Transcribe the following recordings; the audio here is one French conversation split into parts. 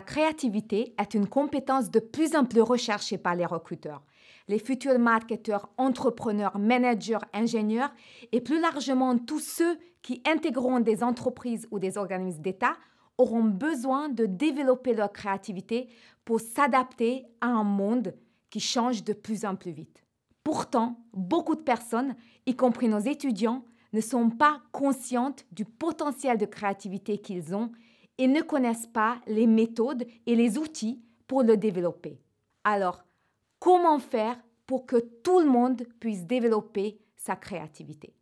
créativité est une compétence de plus en plus recherchée par les recruteurs. Les futurs marketeurs, entrepreneurs, managers, ingénieurs et plus largement tous ceux qui intégreront des entreprises ou des organismes d'État auront besoin de développer leur créativité pour s'adapter à un monde qui change de plus en plus vite. Pourtant, beaucoup de personnes, y compris nos étudiants, ne sont pas conscientes du potentiel de créativité qu'ils ont et ne connaissent pas les méthodes et les outils pour le développer. Alors, comment faire pour que tout le monde puisse développer sa créativité?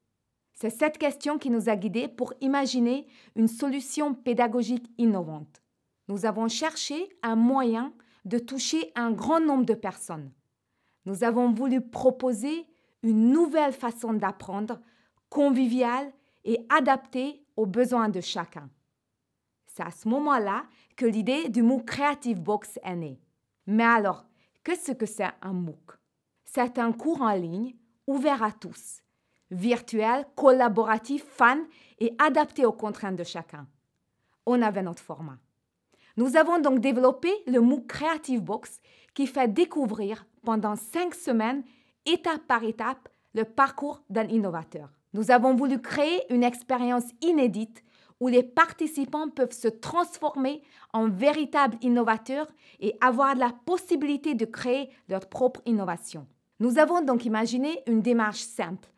C'est cette question qui nous a guidés pour imaginer une solution pédagogique innovante. Nous avons cherché un moyen de toucher un grand nombre de personnes. Nous avons voulu proposer une nouvelle façon d'apprendre, conviviale et adaptée aux besoins de chacun. C'est à ce moment-là que l'idée du MOOC Creative Box est née. Mais alors, qu'est-ce que c'est un MOOC? C'est un cours en ligne ouvert à tous, virtuel, collaboratif, fun et adapté aux contraintes de chacun. On avait notre format. Nous avons donc développé le MOOC Creative Box qui fait découvrir pendant cinq semaines, étape par étape, le parcours d'un innovateur. Nous avons voulu créer une expérience inédite où les participants peuvent se transformer en véritables innovateurs et avoir la possibilité de créer leur propre innovation. Nous avons donc imaginé une démarche simple,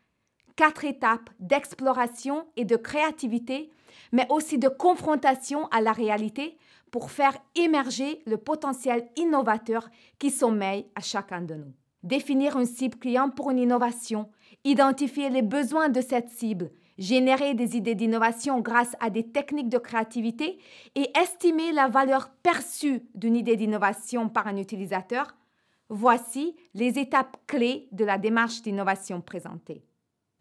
quatre étapes d'exploration et de créativité, mais aussi de confrontation à la réalité pour faire émerger le potentiel innovateur qui sommeille à chacun de nous. Définir une cible client pour une innovation, identifier les besoins de cette cible, générer des idées d'innovation grâce à des techniques de créativité et estimer la valeur perçue d'une idée d'innovation par un utilisateur, voici les étapes clés de la démarche d'innovation présentée.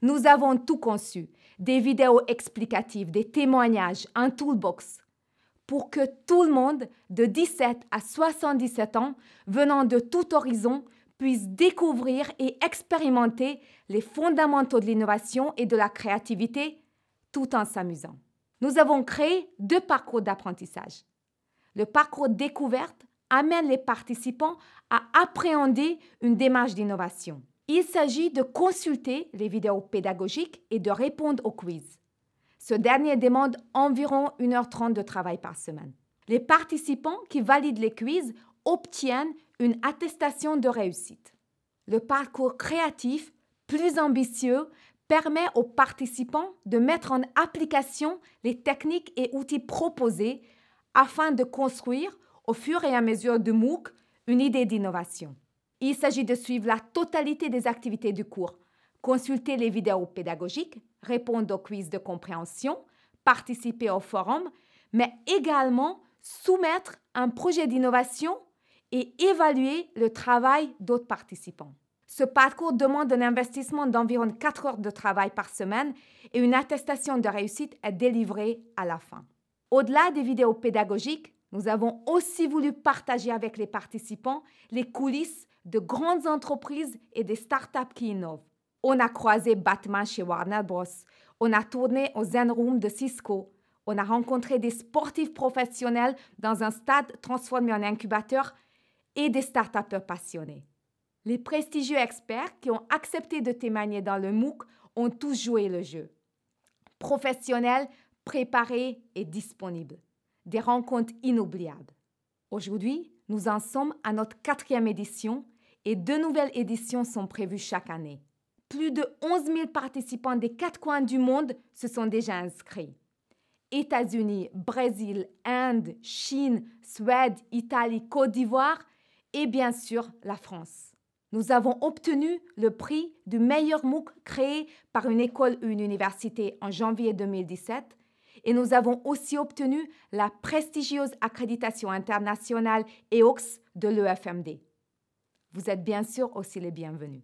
Nous avons tout conçu, des vidéos explicatives, des témoignages, un toolbox, pour que tout le monde de 17 à 77 ans venant de tout horizon puisse découvrir et expérimenter les fondamentaux de l'innovation et de la créativité tout en s'amusant. Nous avons créé deux parcours d'apprentissage. Le parcours découverte amène les participants à appréhender une démarche d'innovation. Il s'agit de consulter les vidéos pédagogiques et de répondre aux quiz. Ce dernier demande environ 1h30 de travail par semaine. Les participants qui valident les quiz obtiennent une attestation de réussite. Le parcours créatif, plus ambitieux, permet aux participants de mettre en application les techniques et outils proposés afin de construire, au fur et à mesure du MOOC, une idée d'innovation. Il s'agit de suivre la totalité des activités du cours, consulter les vidéos pédagogiques, répondre aux quiz de compréhension, participer au forum, mais également soumettre un projet d'innovation et évaluer le travail d'autres participants. Ce parcours demande un investissement d'environ 4 heures de travail par semaine et une attestation de réussite est délivrée à la fin. Au-delà des vidéos pédagogiques, nous avons aussi voulu partager avec les participants les coulisses de grandes entreprises et des startups qui innovent. On a croisé Batman chez Warner Bros. On a tourné au Zen Room de Cisco. On a rencontré des sportifs professionnels dans un stade transformé en incubateur et des start passionnés. Les prestigieux experts qui ont accepté de témoigner dans le MOOC ont tous joué le jeu. Professionnels, préparés et disponibles. Des rencontres inoubliables. Aujourd'hui, nous en sommes à notre quatrième édition et deux nouvelles éditions sont prévues chaque année. Plus de 11 000 participants des quatre coins du monde se sont déjà inscrits. États-Unis, Brésil, Inde, Chine, Suède, Italie, Côte d'Ivoire et bien sûr la France. Nous avons obtenu le prix du meilleur MOOC créé par une école ou une université en janvier 2017 et nous avons aussi obtenu la prestigieuse accréditation internationale EOX de l'EFMD. Vous êtes bien sûr aussi les bienvenus.